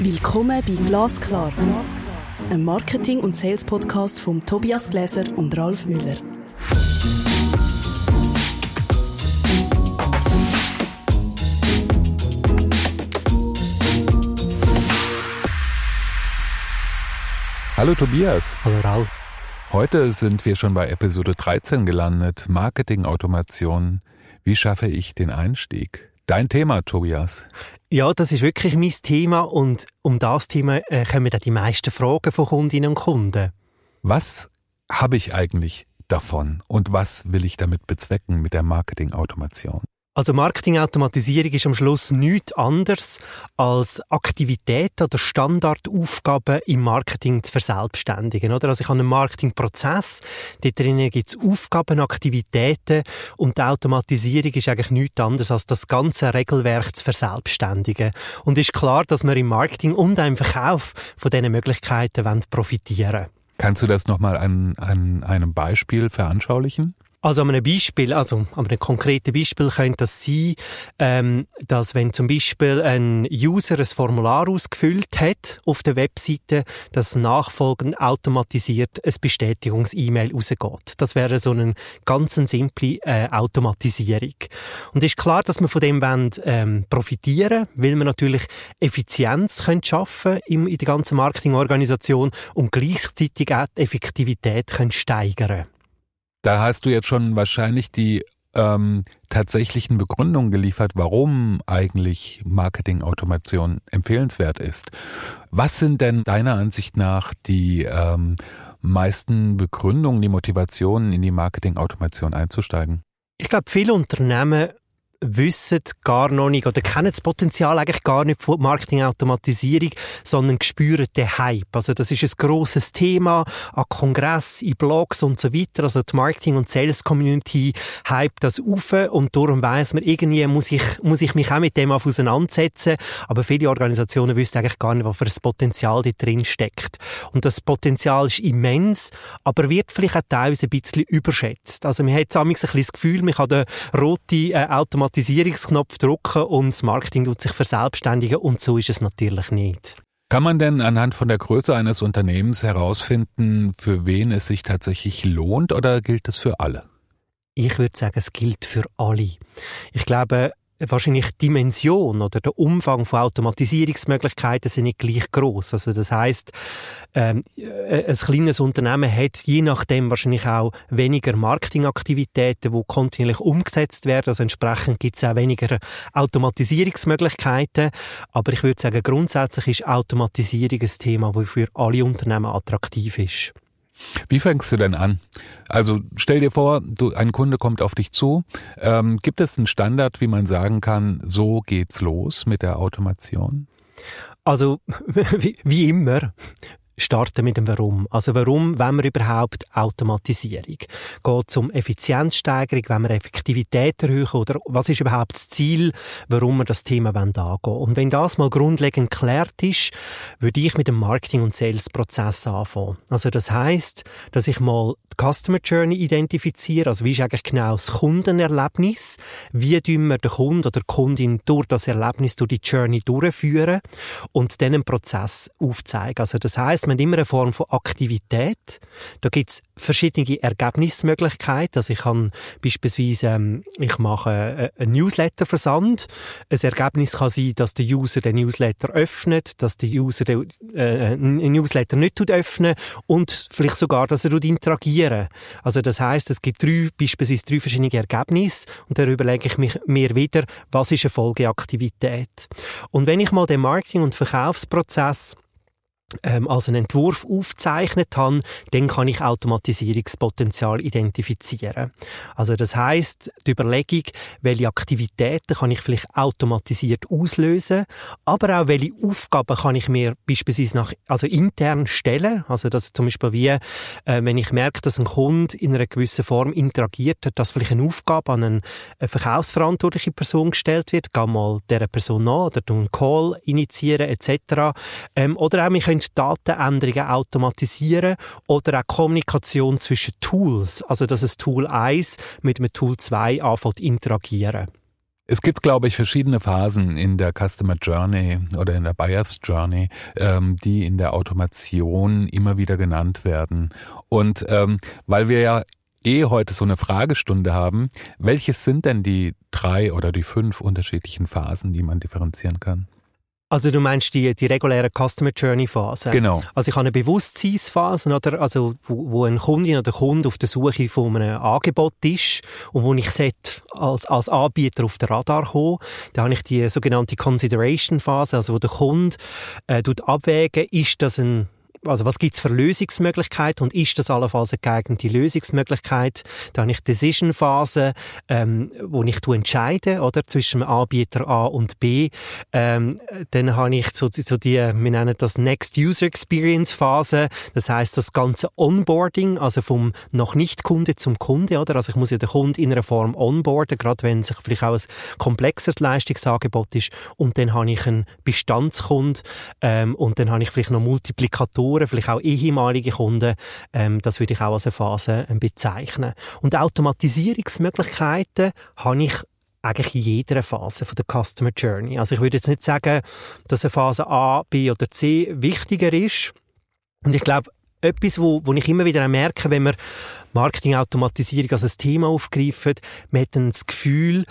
Willkommen bei Glasklar, einem Marketing- und Sales-Podcast von Tobias Gläser und Ralf Müller. Hallo Tobias. Hallo Ralf. Heute sind wir schon bei Episode 13 gelandet. Marketing-Automation. Wie schaffe ich den Einstieg? Dein Thema, Tobias. Ja, das ist wirklich mein Thema und um das Thema äh, kommen dann die meisten Fragen von Kundinnen und Kunden. Was habe ich eigentlich davon und was will ich damit bezwecken mit der Marketing-Automation? Also Marketingautomatisierung ist am Schluss nichts anderes als Aktivitäten oder Standardaufgaben im Marketing zu verselbstständigen. Oder? Also ich habe einen Marketingprozess, dort drinnen gibt es Aufgaben, Aktivitäten und die Automatisierung ist eigentlich nichts anderes als das ganze Regelwerk zu verselbstständigen. Und ist klar, dass wir im Marketing und im Verkauf von diesen Möglichkeiten profitieren wollen. Kannst du das nochmal an, an einem Beispiel veranschaulichen? Also an einem Beispiel, also an einem konkreten Beispiel könnte das sein, ähm, dass wenn zum Beispiel ein User ein Formular ausgefüllt hat auf der Webseite, dass nachfolgend automatisiert ein Bestätigungs-E-Mail rausgeht. Das wäre so eine ganz simple äh, Automatisierung. Und es ist klar, dass wir von dem wollen, ähm, profitieren, weil wir natürlich Effizienz können schaffen in, in der ganzen Marketingorganisation und gleichzeitig auch die Effektivität können steigern. Da hast du jetzt schon wahrscheinlich die ähm, tatsächlichen Begründungen geliefert, warum eigentlich Marketing-Automation empfehlenswert ist. Was sind denn deiner Ansicht nach die ähm, meisten Begründungen, die Motivationen, in die Marketing-Automation einzusteigen? Ich glaube, viele Unternehmen wissen gar noch nicht oder kennen das Potenzial eigentlich gar nicht von Marketingautomatisierung, sondern spüren den Hype. Also das ist ein grosses Thema an Kongress, in Blogs und so weiter. Also die Marketing- und Sales-Community hype das auf und darum weiss man, irgendwie muss ich, muss ich mich auch mit dem auseinandersetzen. Aber viele Organisationen wissen eigentlich gar nicht, was für ein Potenzial da drin steckt. Und das Potenzial ist immens, aber wird vielleicht auch teilweise ein bisschen überschätzt. Also man hat ein bisschen das Gefühl, man kann den roten äh, Automatisierungsknopf drücken und das Marketing tut sich verselbstständigen und so ist es natürlich nicht. Kann man denn anhand von der Größe eines Unternehmens herausfinden, für wen es sich tatsächlich lohnt oder gilt es für alle? Ich würde sagen, es gilt für alle. Ich glaube, wahrscheinlich die Dimension oder der Umfang von Automatisierungsmöglichkeiten sind nicht gleich groß. Also das heißt, ähm, äh, ein kleines Unternehmen hat je nachdem wahrscheinlich auch weniger Marketingaktivitäten, die kontinuierlich umgesetzt werden. Also entsprechend gibt es auch weniger Automatisierungsmöglichkeiten. Aber ich würde sagen, grundsätzlich ist Automatisierung ein Thema, das für alle Unternehmen attraktiv ist. Wie fängst du denn an? Also stell dir vor, du, ein Kunde kommt auf dich zu. Ähm, gibt es einen Standard, wie man sagen kann, so geht's los mit der Automation? Also wie, wie immer starten mit dem Warum. Also warum wenn wir überhaupt Automatisierung? Geht es um Effizienzsteigerung, wenn wir Effektivität erhöhen oder was ist überhaupt das Ziel, warum wir das Thema angehen wollen? Und wenn das mal grundlegend geklärt ist, würde ich mit dem Marketing- und Sales-Prozess anfangen. Also das heißt, dass ich mal die Customer Journey identifiziere, also wie ist eigentlich genau das Kundenerlebnis, wie tun wir den Kunden oder die Kundin durch das Erlebnis, durch die Journey durchführen und dann einen Prozess aufzeigen. Also das heißt, man immer eine Form von Aktivität. Da gibt es verschiedene Ergebnismöglichkeiten. Also ich kann beispielsweise, ähm, ich mache äh, einen Newsletter-Versand. Ein Ergebnis kann sein, dass der User den Newsletter öffnet, dass der User den äh, Newsletter nicht öffnet und vielleicht sogar, dass er interagieren Also das heißt, es gibt drei, beispielsweise drei verschiedene Ergebnisse und da überlege ich mich, mir wieder, was ist eine Folgeaktivität. Und wenn ich mal den Marketing- und Verkaufsprozess ähm, als einen Entwurf aufzeichnet habe, dann kann ich Automatisierungspotenzial identifizieren. Also das heißt, die Überlegung, welche Aktivitäten kann ich vielleicht automatisiert auslösen, aber auch welche Aufgaben kann ich mir beispielsweise nach, also intern stellen. Also das zum Beispiel wie, äh, wenn ich merke, dass ein Kunde in einer gewissen Form interagiert hat, dass vielleicht eine Aufgabe an eine verkaufsverantwortliche Person gestellt wird, geh mal dieser Person nach oder einen Call initiieren etc. Ähm, oder auch, wir können Datenänderungen automatisieren oder auch Kommunikation zwischen Tools, also dass ein Tool 1 mit dem Tool 2 anfängt interagieren. Es gibt, glaube ich, verschiedene Phasen in der Customer Journey oder in der Buyers Journey, ähm, die in der Automation immer wieder genannt werden. Und ähm, weil wir ja eh heute so eine Fragestunde haben, welches sind denn die drei oder die fünf unterschiedlichen Phasen, die man differenzieren kann? Also du meinst die, die reguläre Customer Journey Phase? Genau. Also ich habe eine Bewusstseinsphase, oder? Also wo, wo ein Kundin oder Kunde auf der Suche von einem Angebot ist und wo ich als, als Anbieter auf den Radar kommen. Da habe ich die sogenannte Consideration Phase, also wo der Kunde äh, abwägen, ist das ein also was gibt's für Lösungsmöglichkeiten und ist das allenfalls eine geeignete Lösungsmöglichkeit? Da habe ich Decision-Phase, ähm, wo ich entscheide, oder, zwischen Anbieter A und B. Ähm, dann habe ich so, so die, wir nennen das Next User Experience Phase. Das heißt das ganze Onboarding, also vom noch nicht Kunde zum Kunde, oder? Also ich muss ja den Kunden in einer Form onboarden, gerade wenn es vielleicht auch ein komplexes Leistungsangebot ist. Und dann habe ich einen Bestandskund, ähm, und dann habe ich vielleicht noch Multiplikatoren Investoren, vielleicht auch ehemalige Kunden, ähm, das würde ich auch als eine Phase ähm, bezeichnen. Und Automatisierungsmöglichkeiten habe ich eigentlich in jeder Phase von der Customer Journey. Also ich würde jetzt nicht sagen, dass eine Phase A, B oder C wichtiger ist. Und ich glaube, etwas, wo, wo ich immer wieder merke, wenn wir Marketingautomatisierung als ein Thema aufgreifen, man hat dann das Gefühl,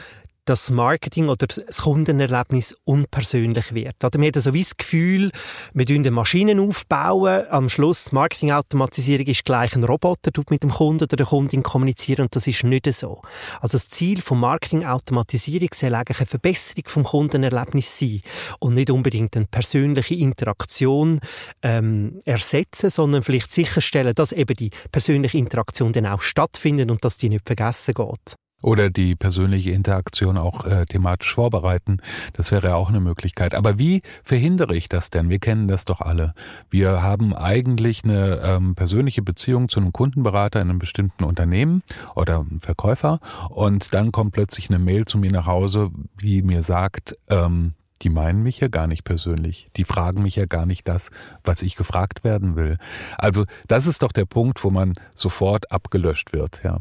das Marketing oder das Kundenerlebnis unpersönlich wird. Oder man hat so wie das Gefühl, wir bauen Maschinen aufbauen, am Schluss Marketingautomatisierung ist gleich ein Roboter, tut mit dem Kunden oder der Kundin kommunizieren und das ist nicht so. Also das Ziel von Marketingautomatisierung soll eigentlich eine Verbesserung vom Kundenerlebnis sein und nicht unbedingt eine persönliche Interaktion ähm, ersetzen, sondern vielleicht sicherstellen, dass eben die persönliche Interaktion dann auch stattfindet und dass die nicht vergessen geht. Oder die persönliche Interaktion auch äh, thematisch vorbereiten. Das wäre auch eine Möglichkeit. Aber wie verhindere ich das denn? Wir kennen das doch alle. Wir haben eigentlich eine ähm, persönliche Beziehung zu einem Kundenberater in einem bestimmten Unternehmen oder einem Verkäufer und dann kommt plötzlich eine Mail zu mir nach Hause, die mir sagt, ähm, die meinen mich ja gar nicht persönlich. Die fragen mich ja gar nicht das, was ich gefragt werden will. Also das ist doch der Punkt, wo man sofort abgelöscht wird. Ja.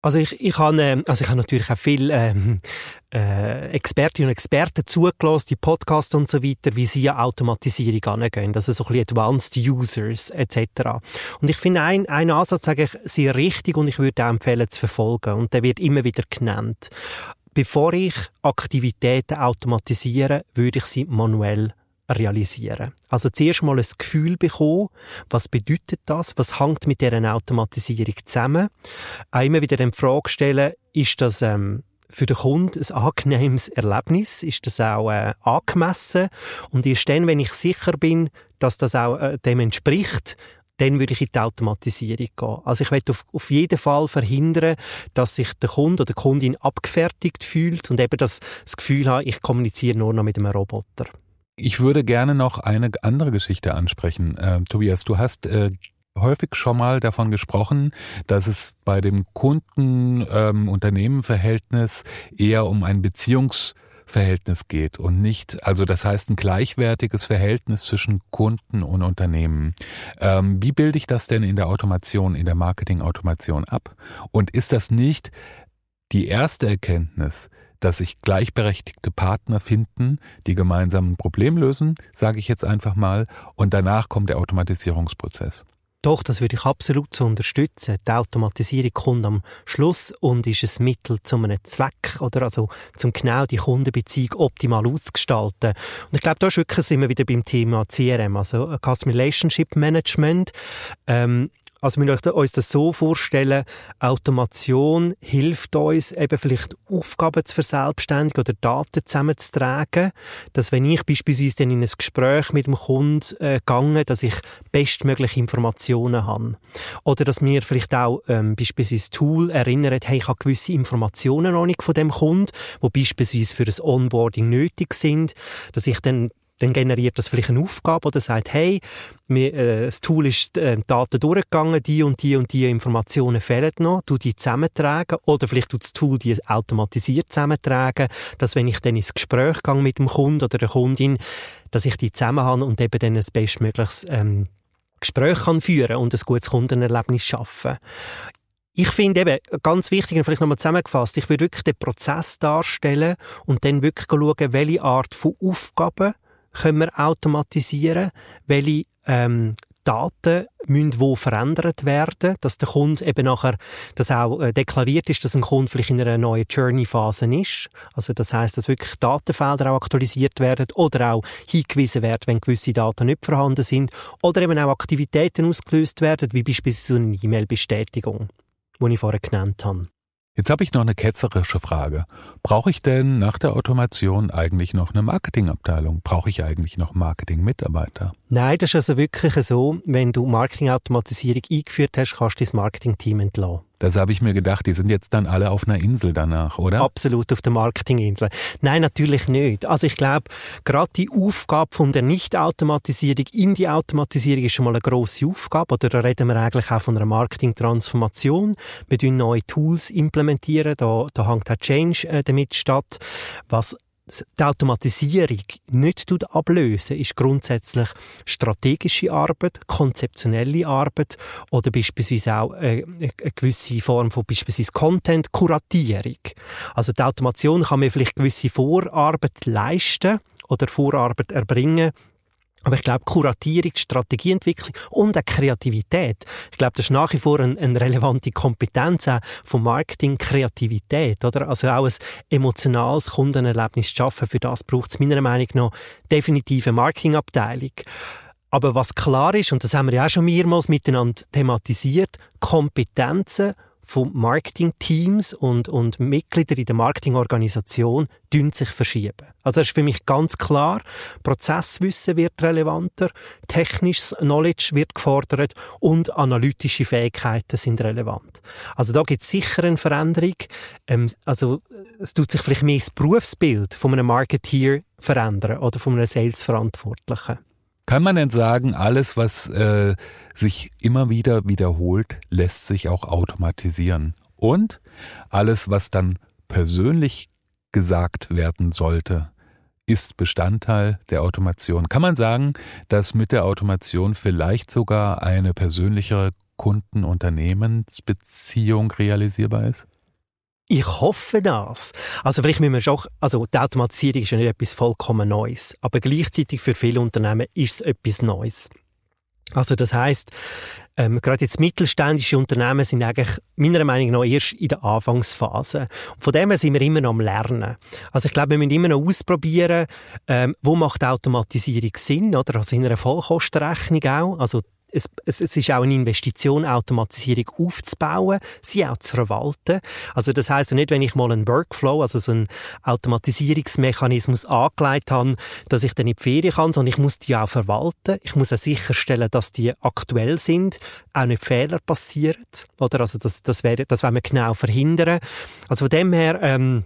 Also ich, ich habe, äh, also ich habe natürlich auch viele ähm, äh, Expertinnen und Experten zugelassen, die Podcasts und so weiter, wie sie an Automatisierung angehen, also so ein bisschen Advanced Users etc. Und ich finde ein, ein Ansatz eigentlich sehr richtig und ich würde auch empfehlen zu verfolgen und der wird immer wieder genannt. Bevor ich Aktivitäten automatisiere, würde ich sie manuell realisieren. Also zuerst mal ein Gefühl bekommen, was bedeutet das, was hängt mit dieser Automatisierung zusammen. Auch immer wieder die Frage stellen, ist das ähm, für den Kunden ein angenehmes Erlebnis? Ist das auch äh, angemessen? Und erst dann, wenn ich sicher bin, dass das auch äh, dem entspricht, dann würde ich in die Automatisierung gehen. Also ich möchte auf, auf jeden Fall verhindern, dass sich der Kunde oder die Kundin abgefertigt fühlt und eben das, das Gefühl hat, ich kommuniziere nur noch mit einem Roboter. Ich würde gerne noch eine andere Geschichte ansprechen. Äh, Tobias, du hast äh, häufig schon mal davon gesprochen, dass es bei dem Kunden-Unternehmen-Verhältnis ähm, eher um ein Beziehungsverhältnis geht und nicht, also das heißt ein gleichwertiges Verhältnis zwischen Kunden und Unternehmen. Ähm, wie bilde ich das denn in der Automation, in der Marketing-Automation ab? Und ist das nicht die erste Erkenntnis, dass sich gleichberechtigte Partner finden, die gemeinsam ein Problem lösen, sage ich jetzt einfach mal, und danach kommt der Automatisierungsprozess. Doch, das würde ich absolut so unterstützen. Die Automatisierung kommt am Schluss und ist ein Mittel zu einem Zweck oder also zum genau die Kundenbeziehung optimal ausgestalten. Und ich glaube, da ist wirklich immer wieder beim Thema CRM, also Customer Relationship Management. Ähm, also wir möchten uns das so vorstellen, Automation hilft uns eben vielleicht Aufgaben zu verselbstständigen oder Daten zusammenzutragen, dass wenn ich beispielsweise dann in ein Gespräch mit dem Kunden äh, gehe, dass ich bestmögliche Informationen habe. Oder dass mir vielleicht auch ähm, beispielsweise Tool erinnert, hey, ich habe gewisse Informationen noch nicht von dem Kunden, die beispielsweise für das Onboarding nötig sind, dass ich dann dann generiert das vielleicht eine Aufgabe oder sagt, hey, mir, äh, das Tool ist äh, Daten durchgegangen, die und die und die Informationen fehlen noch, du die zusammentragen oder vielleicht tut das Tool die automatisiert zusammentragen, dass wenn ich dann ins Gespräch gehe mit dem Kunden oder der Kundin, dass ich die zusammen habe und eben dann ein bestmögliches ähm, Gespräch kann führen und ein gutes Kundenerlebnis schaffen. Ich finde eben, ganz wichtig, und vielleicht nochmal zusammengefasst, ich würde wirklich den Prozess darstellen und dann wirklich schauen, welche Art von Aufgaben können wir automatisieren, welche ähm, Daten müssen wo verändert werden, dass der Kunde eben nachher, dass auch äh, deklariert ist, dass ein Kunde vielleicht in einer neuen Journey-Phase ist. Also das heißt, dass wirklich Datenfelder auch aktualisiert werden oder auch hingewiesen werden, wenn gewisse Daten nicht vorhanden sind oder eben auch Aktivitäten ausgelöst werden, wie beispielsweise eine E-Mail-Bestätigung, die ich vorher genannt habe. Jetzt habe ich noch eine ketzerische Frage. Brauche ich denn nach der Automation eigentlich noch eine Marketingabteilung? Brauche ich eigentlich noch Marketingmitarbeiter? Nein, das ist also wirklich so, wenn du Marketingautomatisierung eingeführt hast, kannst du das Marketingteam entlassen. Das habe ich mir gedacht, die sind jetzt dann alle auf einer Insel danach, oder? Absolut auf der Marketinginsel. Nein, natürlich nicht. Also ich glaube, gerade die Aufgabe von der Nicht-Automatisierung in die Automatisierung ist schon mal eine grosse Aufgabe. Oder da reden wir eigentlich auch von einer Marketing-Transformation. Wir implementieren neue Tools implementieren. Da, da hängt auch Change äh, damit statt. Was die Automatisierung nicht ablösen, ist grundsätzlich strategische Arbeit, konzeptionelle Arbeit oder beispielsweise auch eine, eine gewisse Form von beispielsweise Content-Kuratierung. Also die Automation kann mir vielleicht gewisse Vorarbeit leisten oder Vorarbeit erbringen, aber ich glaube, Kuratierung, Strategieentwicklung und auch Kreativität, ich glaube, das ist nach wie vor eine, eine relevante Kompetenz auch vom Marketing, Kreativität, oder? Also auch ein emotionales Kundenerlebnis zu schaffen, für das braucht es meiner Meinung nach definitiv eine Marketingabteilung. Aber was klar ist, und das haben wir ja auch schon mehrmals miteinander thematisiert, Kompetenzen von Marketingteams und, und Mitglieder in der Marketingorganisation sich verschieben. Also das ist für mich ganz klar, Prozesswissen wird relevanter, technisches Knowledge wird gefordert und analytische Fähigkeiten sind relevant. Also da gibt es sicher eine Veränderung. Ähm, also es tut sich vielleicht mehr das Berufsbild von einem Marketeer verändern oder von einem Sales-Verantwortlichen. Kann man denn sagen, alles, was äh, sich immer wieder wiederholt, lässt sich auch automatisieren? Und alles, was dann persönlich gesagt werden sollte, ist Bestandteil der Automation. Kann man sagen, dass mit der Automation vielleicht sogar eine persönlichere Kunden-Unternehmensbeziehung realisierbar ist? Ich hoffe das. Also vielleicht müssen wir schon, also die Automatisierung ist ja nicht etwas vollkommen Neues, aber gleichzeitig für viele Unternehmen ist es etwas Neues. Also das heißt, ähm, gerade jetzt mittelständische Unternehmen sind eigentlich meiner Meinung nach erst in der Anfangsphase. Und von dem her sind wir immer noch am Lernen. Also ich glaube, wir müssen immer noch ausprobieren, ähm, wo macht Automatisierung Sinn, oder? Also in einer Vollkostenrechnung auch. Also es, es, es ist auch eine Investition, Automatisierung aufzubauen, sie auch zu verwalten. Also das heißt nicht, wenn ich mal einen Workflow, also so einen Automatisierungsmechanismus angelegt habe, dass ich dann in die Ferien kann, sondern ich muss die auch verwalten. Ich muss auch sicherstellen, dass die aktuell sind, auch nicht Fehler passieren, oder? Also das, das wäre, das wollen wir genau verhindern. Also von dem her, ähm,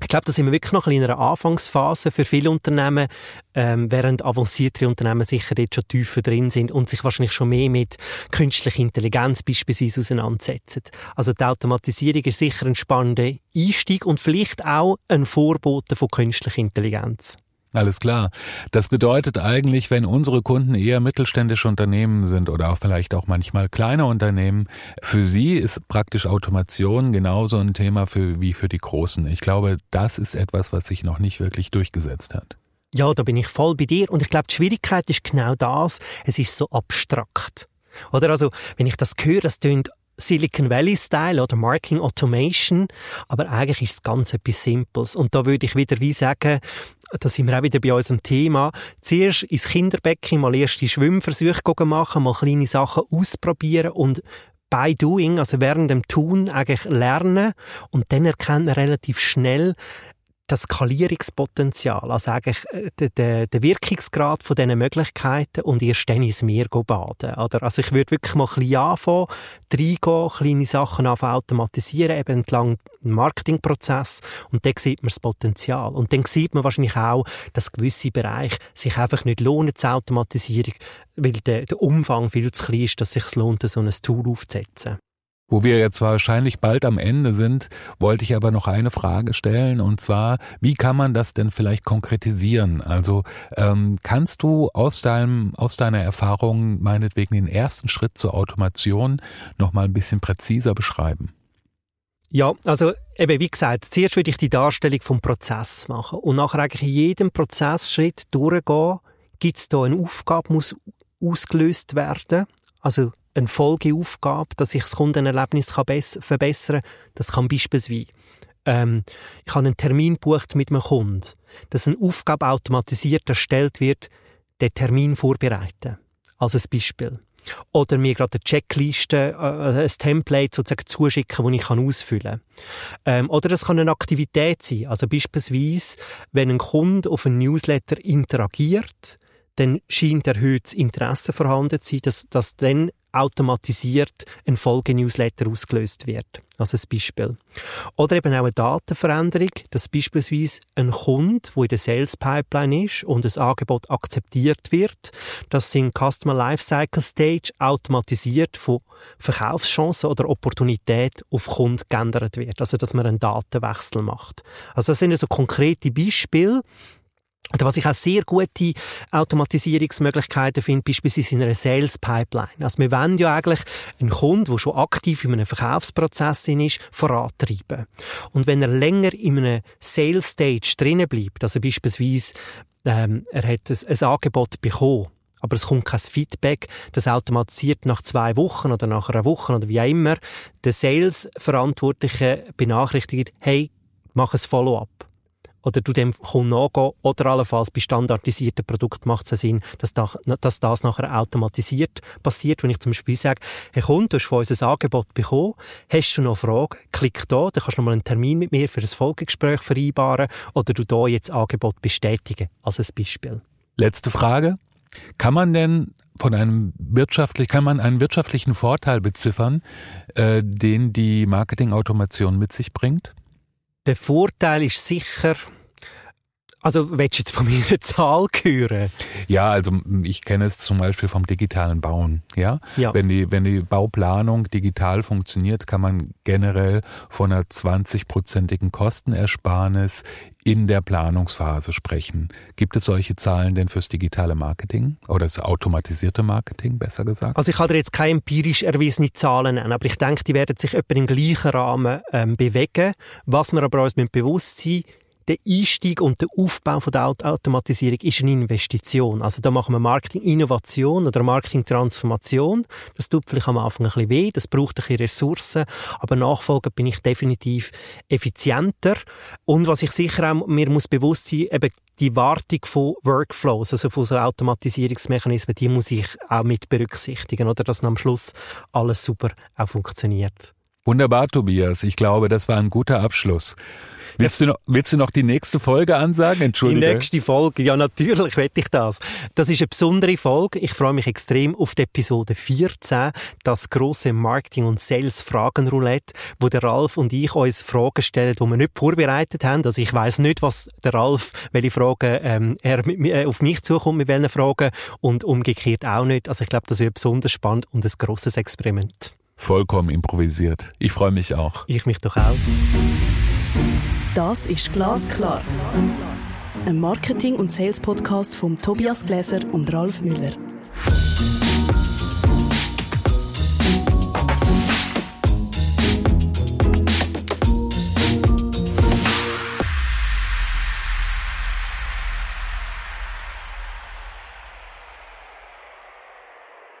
ich glaube, da sind wir wirklich noch in einer Anfangsphase für viele Unternehmen, ähm, während avanciertere Unternehmen sicher jetzt schon tiefer drin sind und sich wahrscheinlich schon mehr mit künstlicher Intelligenz beispielsweise auseinandersetzen. Also die Automatisierung ist sicher ein spannender Einstieg und vielleicht auch ein Vorbote von künstlicher Intelligenz. Alles klar. Das bedeutet eigentlich, wenn unsere Kunden eher mittelständische Unternehmen sind oder auch vielleicht auch manchmal kleine Unternehmen, für sie ist praktisch Automation genauso ein Thema für, wie für die Großen. Ich glaube, das ist etwas, was sich noch nicht wirklich durchgesetzt hat. Ja, da bin ich voll bei dir. Und ich glaube, die Schwierigkeit ist genau das. Es ist so abstrakt. Oder also, wenn ich das höre, das tönt Silicon Valley Style oder Marketing Automation, aber eigentlich ist es ganz etwas Simples. Und da würde ich wieder wie sagen, da sind wir auch wieder bei unserem Thema. Zuerst ins Kinderbecken mal erste Schwimmversuche machen, mal kleine Sachen ausprobieren und by doing, also während dem Tun eigentlich lernen und dann erkennt man relativ schnell, das Skalierungspotenzial, also eigentlich äh, der, der, der Wirkungsgrad von diesen Möglichkeiten und erst dann ins Meer baden. Oder? Also ich würde wirklich mal ein bisschen anfangen, reingehen, kleine Sachen anfangen automatisieren, eben entlang dem Marketingprozess und dann sieht man das Potenzial. Und dann sieht man wahrscheinlich auch, dass gewisse Bereiche sich einfach nicht lohnen zur Automatisierung, weil der, der Umfang viel zu klein ist, dass es sich lohnt, so ein Tool aufzusetzen. Wo wir jetzt wahrscheinlich bald am Ende sind, wollte ich aber noch eine Frage stellen und zwar, wie kann man das denn vielleicht konkretisieren? Also ähm, kannst du aus deinem aus deiner Erfahrung meinetwegen den ersten Schritt zur Automation noch mal ein bisschen präziser beschreiben? Ja, also eben wie gesagt, zuerst würde ich die Darstellung vom Prozess machen und nachher eigentlich in jedem Prozessschritt durchgehen, gibt es da eine Aufgabe, muss ausgelöst werden, also eine Folgeaufgabe, dass ich das Kundenerlebnis verbessern kann. Das kann beispielsweise ähm, ich habe einen Termin bucht mit einem Kunden, dass eine Aufgabe automatisiert erstellt wird, den Termin vorbereiten. Als ein Beispiel. Oder mir gerade eine Checkliste, äh, ein Template sozusagen zuschicken, das ich ausfüllen kann. Ähm, oder es kann eine Aktivität sein. Also beispielsweise, wenn ein Kunde auf einen Newsletter interagiert, dann scheint erhöhtes Interesse vorhanden zu sein, dass, dass dann automatisiert ein Folgenewsletter ausgelöst wird. Also ein Beispiel. Oder eben auch eine Datenveränderung, dass beispielsweise ein Kunde, der in der Sales Pipeline ist und das Angebot akzeptiert wird, dass in Customer Lifecycle Stage automatisiert von Verkaufschancen oder Opportunität auf Kunden geändert wird. Also dass man einen Datenwechsel macht. Also das sind so konkrete Beispiele, oder was ich auch sehr gute Automatisierungsmöglichkeiten finde, beispielsweise in einer Sales Pipeline. Also wir wollen ja eigentlich einen Kunden, der schon aktiv in einem Verkaufsprozess ist, vorantreiben. Und wenn er länger in einem Sales Stage drinnen bleibt, also beispielsweise ähm, er hat ein, ein Angebot bekommen, aber es kommt kein Feedback, das automatisiert nach zwei Wochen oder nach einer Woche oder wie auch immer, der Sales-Verantwortliche benachrichtigt, hey, mach ein Follow-up oder du dem nachgehen oder allenfalls bei standardisierten Produkten macht es Sinn, dass das, dass das nachher automatisiert passiert. Wenn ich zum Beispiel sage, hey Kunde, du hast von uns ein Angebot bekommen, hast du noch Fragen, klick da, dann kannst du noch mal einen Termin mit mir für ein Folgegespräch vereinbaren oder du da jetzt Angebot bestätigen, als ein Beispiel. Letzte Frage. Kann man denn von einem wirtschaftlich, kann man einen wirtschaftlichen Vorteil beziffern, äh, den die Marketingautomation mit sich bringt? Der Vorteil ist sicher, also willst du jetzt von mir eine Zahl hören? Ja, also ich kenne es zum Beispiel vom digitalen Bauen. Ja? ja. Wenn, die, wenn die Bauplanung digital funktioniert, kann man generell von einer 20-prozentigen Kostenersparnis in der Planungsphase sprechen. Gibt es solche Zahlen denn fürs digitale Marketing oder das automatisierte Marketing, besser gesagt? Also ich kann dir jetzt keine empirisch erwiesene Zahlen nennen, aber ich denke, die werden sich etwa im gleichen Rahmen ähm, bewegen. Was wir aber uns bewusst sein der Einstieg und der Aufbau von der Automatisierung ist eine Investition. Also da machen wir Marketing-Innovation oder Marketing-Transformation. Das tut vielleicht am Anfang ein bisschen weh, das braucht ein bisschen Ressourcen, aber nachfolgend bin ich definitiv effizienter. Und was ich sicher auch mir muss bewusst sein, eben die Wartung von Workflows, also von so Automatisierungsmechanismen, die muss ich auch mit berücksichtigen, oder dass am Schluss alles super auch funktioniert. Wunderbar, Tobias. Ich glaube, das war ein guter Abschluss. Willst du noch, willst du noch die nächste Folge ansagen? Entschuldige. Die nächste Folge, ja natürlich wette ich das. Das ist eine besondere Folge. Ich freue mich extrem auf die Episode 14, das große Marketing- und Sales-Fragenroulette, wo der Ralf und ich uns Fragen stellen, die wir nicht vorbereitet haben. Also ich weiß nicht, was der Ralf, welche Fragen ähm, er mit, äh, auf mich zukommt, mit welchen Fragen und umgekehrt auch nicht. Also ich glaube, das wird besonders spannend und ein grosses Experiment. Vollkommen improvisiert. Ich freue mich auch. Ich mich doch auch. Das ist Glasklar. Ein Marketing- und Sales-Podcast von Tobias Gläser und Ralf Müller.